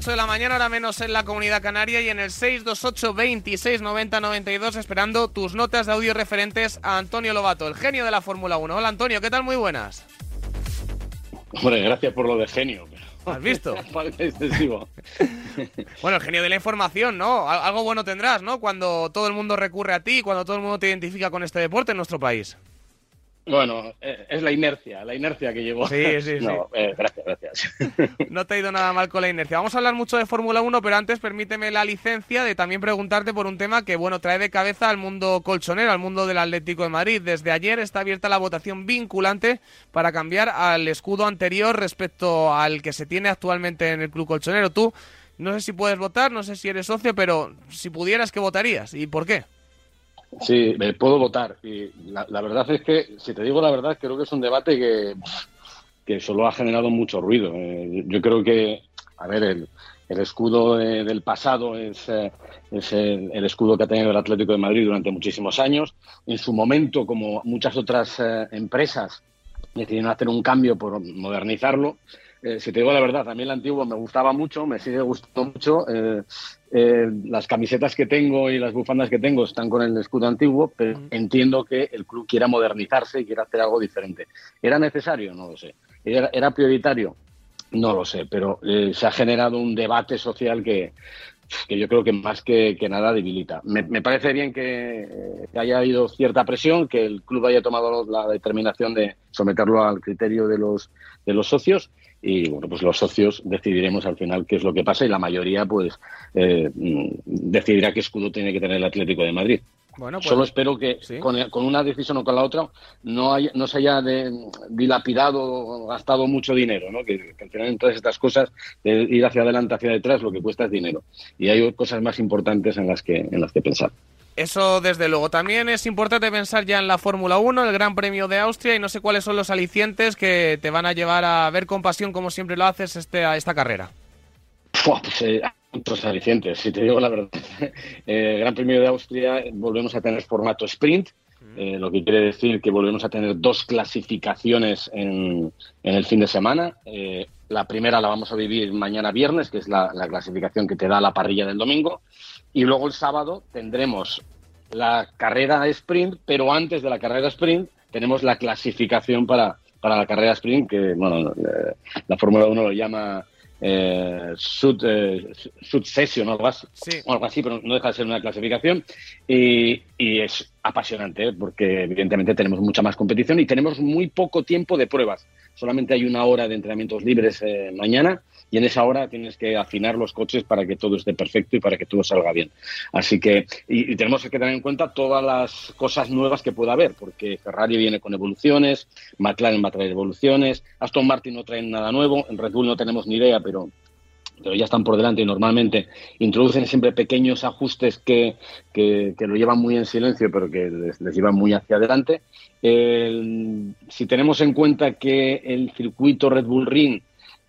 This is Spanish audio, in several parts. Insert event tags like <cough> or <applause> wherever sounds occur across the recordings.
9 y 38 de la mañana, ahora menos en la comunidad canaria y en el 628 26 90 92 esperando tus notas de audio referentes a Antonio Lobato, el genio de la Fórmula 1. Hola Antonio, ¿qué tal? Muy buenas. Hombre, gracias por lo de genio. ¿Has visto? <laughs> <laughs> Bueno, el genio de la información, ¿no? Algo bueno tendrás, ¿no? Cuando todo el mundo recurre a ti, cuando todo el mundo te identifica con este deporte en nuestro país. Bueno, eh, es la inercia, la inercia que llevo. Sí, sí, <laughs> sí. Eh, gracias, gracias. <laughs> No te ha ido nada mal con la inercia. Vamos a hablar mucho de Fórmula 1, pero antes permíteme la licencia de también preguntarte por un tema que, bueno, trae de cabeza al mundo colchonero, al mundo del Atlético de Madrid. Desde ayer está abierta la votación vinculante para cambiar al escudo anterior respecto al que se tiene actualmente en el club colchonero. Tú, no sé si puedes votar, no sé si eres socio, pero si pudieras, ¿qué votarías? ¿Y por qué? Sí, me puedo votar. Y la, verdad es que, si te digo la verdad, creo que es un debate que, que solo ha generado mucho ruido. Eh, yo creo que, a ver, el, el escudo del pasado es, eh, es el, escudo que ha tenido el Atlético de Madrid durante muchísimos años. En su momento, como muchas otras eh, empresas, decidieron hacer un cambio por modernizarlo. Si te digo la verdad, a mí el antiguo me gustaba mucho, me sigue gustando mucho. Eh, las camisetas que tengo y las bufandas que tengo están con el escudo antiguo, pero entiendo que el club quiera modernizarse y quiera hacer algo diferente. ¿Era necesario? No lo sé. ¿Era, prioritario? No lo sé, pero eh, se ha generado un debate social que, que yo creo que más que, nada debilita. Me, parece bien que, que, haya habido cierta presión, que el club haya tomado la determinación de someterlo al criterio de los, de los socios y bueno, pues los socios decidiremos al final qué es lo que pasa y la mayoría pues eh, decidirá qué escudo tiene que tener el Atlético de Madrid. Bueno, pues, Solo espero que con, una decisión o con la otra no, no se haya dilapidado o gastado mucho dinero, ¿no? Que, al final en todas estas cosas, de ir hacia adelante, hacia detrás, lo que cuesta es dinero. Y hay cosas más importantes en las que, en las que pensar. Eso desde luego. También es importante pensar ya en la Fórmula 1, el Gran Premio de Austria, y no sé cuáles son los alicientes que te van a llevar a ver con pasión, como siempre lo haces, este, a esta carrera. pues, eh, muchos alicientes, si te digo la verdad. <laughs> Eh, el Gran Premio de Austria volvemos a tener formato sprint, eh, lo que quiere decir que volvemos a tener dos clasificaciones en, el fin de semana. la primera la vamos a vivir mañana viernes, que es la, la clasificación que te da la parrilla del domingo. Y luego el sábado tendremos la carrera sprint, pero antes de la carrera sprint tenemos la clasificación para, para la carrera sprint, que bueno, eh, la Fórmula 1 lo llama eh, sud, eh, session o algo así, algo así, pero no deja de ser una clasificación. Y, y es apasionante, ¿eh? porque evidentemente tenemos mucha más competición y tenemos muy poco tiempo de pruebas. Teóricamente hay una hora de entrenamientos libres eh, mañana y en esa hora tienes que afinar los coches para que todo esté perfecto y para que todo salga bien. Así que, y, tenemos que tener en cuenta todas las cosas nuevas que pueda haber, porque Ferrari viene con evoluciones, McLaren va a traer evoluciones, Aston Martin no trae nada nuevo, en Red Bull no tenemos ni idea, pero pero ya están por delante y normalmente introducen siempre pequeños ajustes que, que, lo llevan muy en silencio, pero que les, llevan muy hacia adelante. si tenemos en cuenta que el circuito Red Bull Ring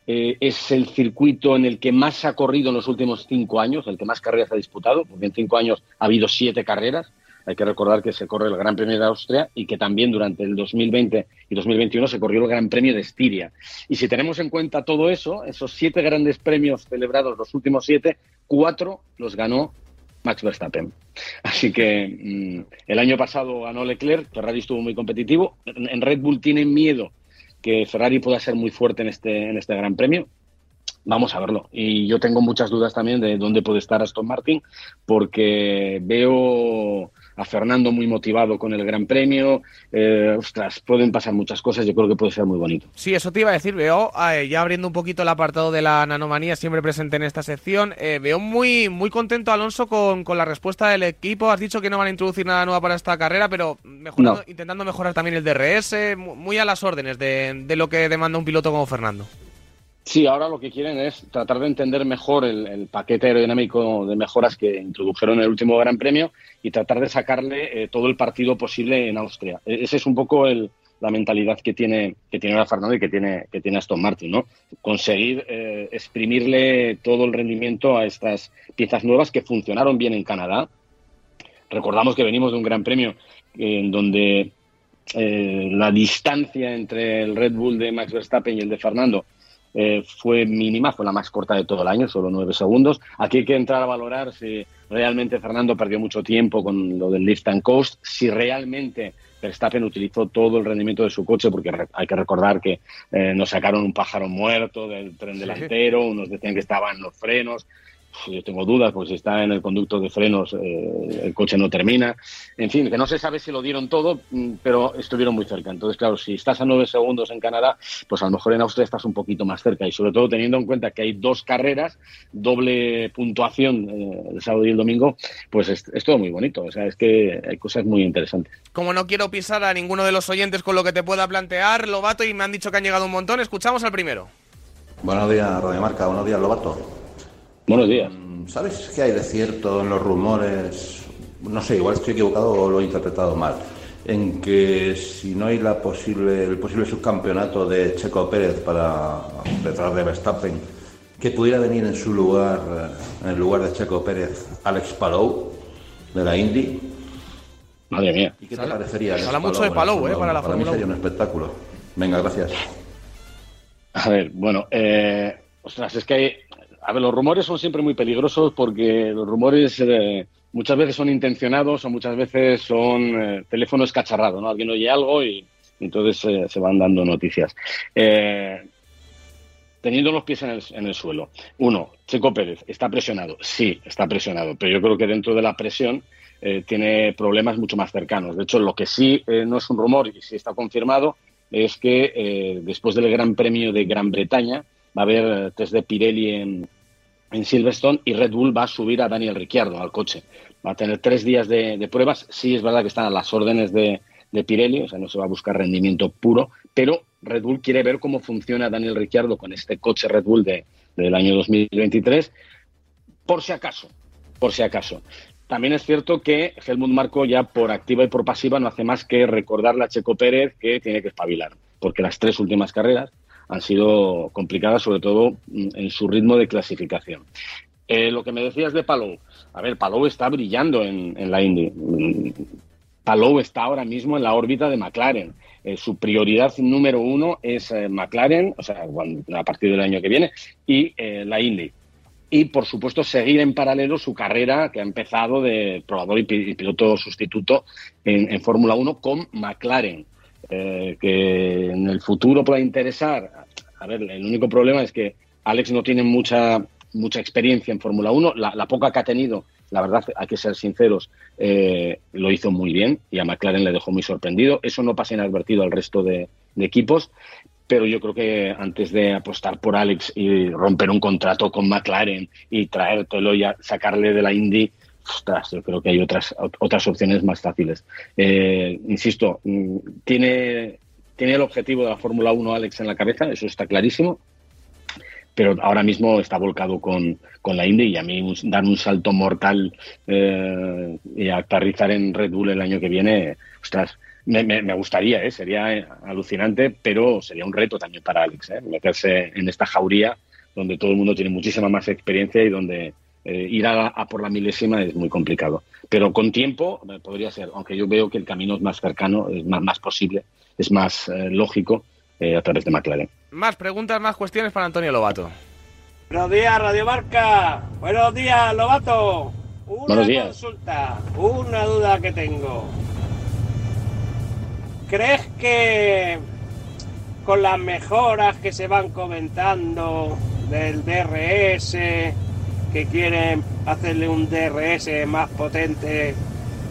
eh, es el circuito en el que más ha corrido en los últimos cinco años, el que más carreras ha disputado, porque en cinco años ha habido siete carreras, hay que recordar que se corre el Gran Premio de Austria y que también durante el 2020 y 2021 se corrió el Gran Premio de Estiria. Y si tenemos en cuenta todo eso, esos siete grandes premios celebrados, los últimos siete, cuatro los ganó Max Verstappen. Así que mm, el año pasado ganó Leclerc, Ferrari estuvo muy competitivo. En Red Bull tienen miedo que Ferrari pueda ser muy fuerte en este, en este Gran Premio. Vamos a verlo. Y yo tengo muchas dudas también de dónde puede estar Aston Martin, porque veo a Fernando muy motivado con el Gran Premio. Eh, ostras, pueden pasar muchas cosas, yo creo que puede ser muy bonito. Sí, eso te iba a decir, veo, eh, ya abriendo un poquito el apartado de la nanomanía, siempre presente en esta sección, eh, veo muy, muy contento Alonso con, la respuesta del equipo. Has dicho que no van a introducir nada nuevo para esta carrera, pero intentando mejorar también el DRS, muy a las órdenes de, de lo que demanda un piloto como Fernando. Sí, ahora lo que quieren es tratar de entender mejor el, paquete aerodinámico de mejoras que introdujeron en el último Gran Premio y tratar de sacarle eh, todo el partido posible en Austria. E, esa es un poco la mentalidad que tiene que tiene ahora Fernando y que tiene que tiene Aston Martin, ¿no? Conseguir eh, exprimirle todo el rendimiento a estas piezas nuevas que funcionaron bien en Canadá. Recordamos que venimos de un Gran Premio en donde eh, la distancia entre el Red Bull de Max Verstappen y el de Fernando eh, fue mínima, fue la más corta de todo el año, solo nueve segundos. Aquí hay que entrar a valorar si realmente Fernando perdió mucho tiempo con lo del lift and coast, si realmente Verstappen utilizó todo el rendimiento de su coche, porque hay que recordar que eh, nos sacaron un pájaro muerto del tren delantero, unos decían que estaban los frenos, yo tengo dudas, pues si está en el conducto de frenos, eh, el coche no termina. En fin, que no se sabe si lo dieron todo, mm, pero estuvieron muy cerca. Entonces, claro, si estás a nueve segundos en Canadá, pues a lo mejor en Austria estás un poquito más cerca. Y sobre todo teniendo en cuenta que hay dos carreras, doble puntuación eh, el sábado y el domingo, pues es, todo muy bonito. O sea, es que hay cosas muy interesantes. Como no quiero pisar a ninguno de los oyentes con lo que te pueda plantear, Lobato, y me han dicho que han llegado un montón, escuchamos al primero. Buenos días, Radio Marca. Buenos días, Lobato. Buenos días. Mm, ¿Sabes qué hay de cierto en los rumores? No sé, igual estoy equivocado o lo he interpretado mal. En que si no hay la posible, el posible subcampeonato de Checo Pérez para detrás de Verstappen, que pudiera venir en su lugar, eh, en el lugar de Checo Pérez, Alex Palou, de la Indy. Madre mía. ¿Y qué te parecería? habla mucho de Palou, eh, para la Para mí sería un espectáculo. Venga, gracias. A ver, bueno, eh, ostras, es que hay, a ver, los rumores son siempre muy peligrosos porque los rumores eh, muchas veces son intencionados o muchas veces son eh, teléfono escacharrado, ¿no? Alguien oye algo y, entonces eh, se van dando noticias. teniendo los pies en el, en el, suelo. Uno, Checo Pérez, ¿está presionado? Sí, está presionado, pero yo creo que dentro de la presión tiene problemas mucho más cercanos. De hecho, lo que sí no es un rumor y sí está confirmado es que después del Gran Premio de Gran Bretaña, va a haber eh, test de Pirelli en, en Silverstone y Red Bull va a subir a Daniel Ricciardo al coche. Va a tener tres días de, pruebas. Sí, es verdad que están a las órdenes de, Pirelli, o sea, no se va a buscar rendimiento puro, pero Red Bull quiere ver cómo funciona Daniel Ricciardo con este coche Red Bull de, del año 2023, por si acaso, por si acaso. También es cierto que Helmut Marco ya por activa y por pasiva no hace más que recordarle a Checo Pérez que tiene que espabilar, porque las tres últimas carreras han sido complicadas, sobre todo mm, en su ritmo de clasificación. Eh, lo que me decías de Palou, a ver, Palou está brillando en, la Indy. Mm, Palou está ahora mismo en la órbita de McLaren. Eh, su prioridad número uno es eh, McLaren, o sea, a partir del año que viene, y la Indy. Y, por supuesto, seguir en paralelo su carrera que ha empezado de probador y, piloto sustituto en, en Fórmula 1 con McLaren. Eh, que en el futuro pueda interesar. A ver, el único problema es que Alex no tiene mucha, mucha experiencia en Fórmula 1. La, poca que ha tenido, la verdad, hay que ser sinceros, eh, lo hizo muy bien y a McLaren le dejó muy sorprendido. Eso no pasa inadvertido al resto de, equipos pero yo creo que antes de apostar por Alex y romper un contrato con McLaren y traértelo y sacarle de la Indy, ostras, yo creo que hay otras, otras opciones más fáciles. Eh, insisto, mm, tiene, tiene el objetivo de la Fórmula 1 Alex en la cabeza, eso está clarísimo, pero ahora mismo está volcado con, la Indy y a mí dar un salto mortal eh, y aterrizar en Red Bull el año que viene, ostras, me, gustaría, ¿eh? sería alucinante, pero sería un reto también para Alex, meterse en esta jauría donde todo el mundo tiene muchísima más experiencia y donde eh, ir a, por la milésima es muy complicado. Pero con tiempo eh, podría ser, aunque yo veo que el camino es más cercano, es más, más posible, es más eh, lógico a través de McLaren. Más preguntas, más cuestiones para Antonio Lobato. Buenos días, Radio Marca. Buenos días, Lobato. Una Buenos días. consulta, una duda que tengo. ¿Crees que con las mejoras que se van comentando del DRS, que quieren hacerle un DRS más potente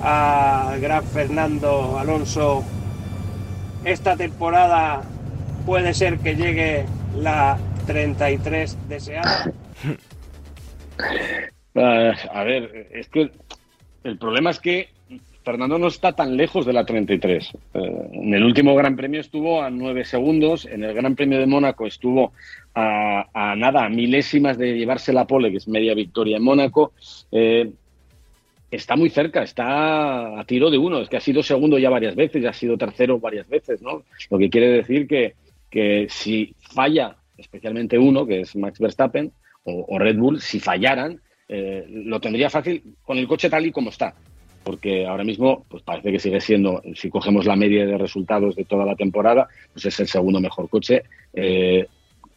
al gran Fernando Alonso, esta temporada puede ser que llegue la 33 deseada. <laughs> Ah, a ver, es que el problema es que Fernando no está tan lejos de la 33. Eh, en el último Gran Premio estuvo a 9 segundos, en el Gran Premio de Mónaco estuvo a, nada, a milésimas de llevarse la pole, que es media victoria en Mónaco. Eh, está muy cerca, está a tiro de uno. Es que ha sido segundo ya varias veces, ya ha sido tercero varias veces, ¿no? Lo que quiere decir que, que si falla, especialmente uno, que es Max Verstappen, o, Red Bull, si fallaran, eh, lo tendría fácil con el coche tal y como está. Porque ahora mismo, pues parece que sigue siendo, si cogemos la media de resultados de toda la temporada, pues es el segundo mejor coche. Eh,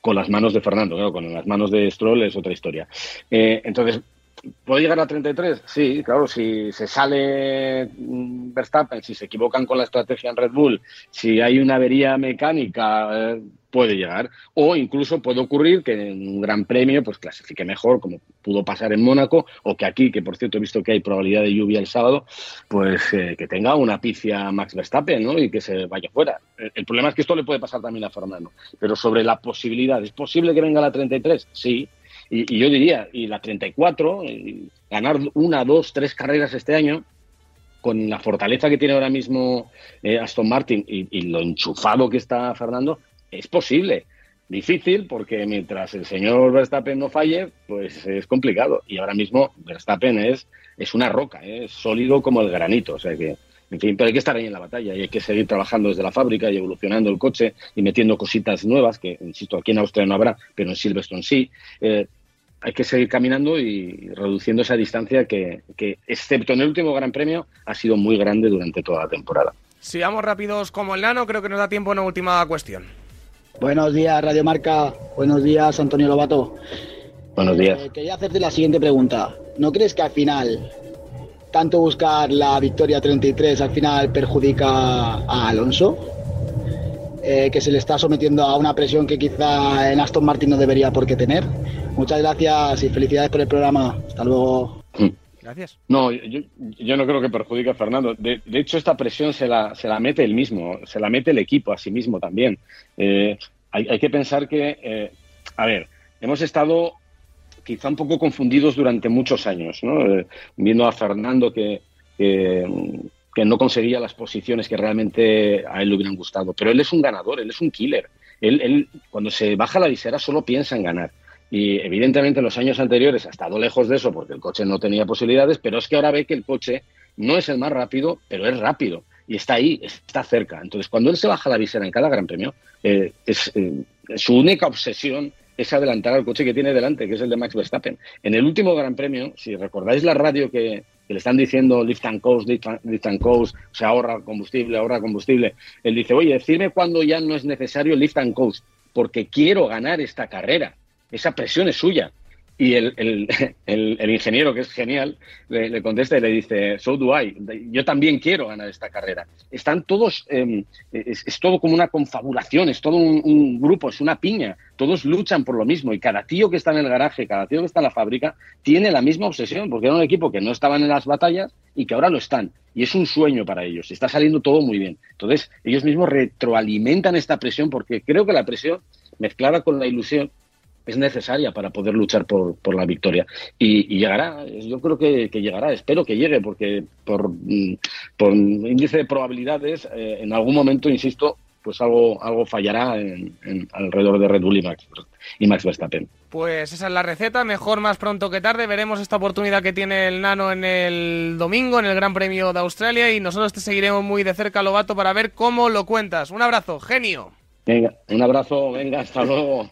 con las manos de Fernando, claro, con las manos de Stroll es otra historia. Eh, entonces, ¿Puede llegar a 33? Sí, claro, si se sale mm, Verstappen, si se equivocan con la estrategia en Red Bull, si hay una avería mecánica, eh, puede llegar. O incluso puede ocurrir que en un gran premio pues clasifique mejor, como pudo pasar en Mónaco, o que aquí, que por cierto he visto que hay probabilidad de lluvia el sábado, pues eh, que tenga una picia Max Verstappen ¿no? y que se vaya fuera. El, problema es que esto le puede pasar también a Fernando. Pero sobre la posibilidad, ¿es posible que venga la 33? Sí. Y, yo diría, y la 34, ganar una, dos, tres carreras este año, con la fortaleza que tiene ahora mismo eh, Aston Martin y, lo enchufado que está Fernando, es posible. Difícil porque mientras el señor Verstappen no falle, pues es complicado. Y ahora mismo Verstappen es, es una roca, ¿eh? es sólido como el granito. O sea que, en fin, pero hay que estar ahí en la batalla y hay que seguir trabajando desde la fábrica y evolucionando el coche y metiendo cositas nuevas, que insisto, aquí en Austria no habrá, pero en Silverstone sí. Eh, hay que seguir caminando y reduciendo esa distancia que, excepto en el último Gran Premio, ha sido muy grande durante toda la temporada. Si vamos rápidos como el nano, creo que nos da tiempo una última cuestión. Buenos días, Radio Marca. Buenos días, Antonio Lobato. Buenos días. Eh, quería hacerte la siguiente pregunta. ¿No crees que al final tanto buscar la victoria 33 al final perjudica a Alonso? Eh, que se le está sometiendo a una presión que quizá en Aston Martin no debería por qué tener. Muchas gracias y felicidades por el programa. Hasta luego. Gracias. No, yo, no creo que perjudique a Fernando. De, hecho, esta presión se la, se la mete él mismo, se la mete el equipo a sí mismo también. Eh, hay, que pensar que, eh, a ver, hemos estado quizá un poco confundidos durante muchos años, ¿no? viendo a Fernando que, que no conseguía las posiciones que realmente a él le hubieran gustado. Pero él es un ganador, él es un killer. Él, él cuando se baja la visera solo piensa en ganar. Y evidentemente en los años anteriores ha estado lejos de eso porque el coche no tenía posibilidades, pero es que ahora ve que el coche no es el más rápido, pero es rápido. Y está ahí, está cerca. Entonces, cuando él se baja la visera en cada gran premio, eh, es, eh, su única obsesión es adelantar al coche que tiene delante, que es el de Max Verstappen. En el último Gran Premio, si recordáis la radio que, le están diciendo lift and coast, lift and coast, o sea, ahorra combustible, ahorra combustible, él dice, oye, decirme cuándo ya no es necesario lift and coast, porque quiero ganar esta carrera. Esa presión es suya. Y <laughs> el, ingeniero, que es genial, le, contesta y le dice, so do I, yo también quiero ganar esta carrera. Están todos, em, es, todo como una confabulación, es todo un, grupo, es una piña, todos luchan por lo mismo y cada tío que está en el garaje, cada tío que está en la fábrica, tiene la misma obsesión, porque era un equipo que no estaban en las batallas y que ahora lo están. Y es un sueño para ellos, está saliendo todo muy bien. Entonces, ellos mismos retroalimentan esta presión porque creo que la presión mezclada con la ilusión es necesaria para poder luchar por, por la victoria. Y, llegará, yo creo que, llegará, espero que llegue, porque por, mm, por índice de probabilidades, eh, en algún momento, insisto, pues algo, algo fallará en, alrededor de Red Bull y Max, y Max Verstappen. Pues esa es la receta, mejor más pronto que tarde. Veremos esta oportunidad que tiene el Nano en el domingo, en el Gran Premio de Australia, y nosotros te seguiremos muy de cerca, Lobato, para ver cómo lo cuentas. Un abrazo, genio. Venga, un abrazo, venga, hasta luego.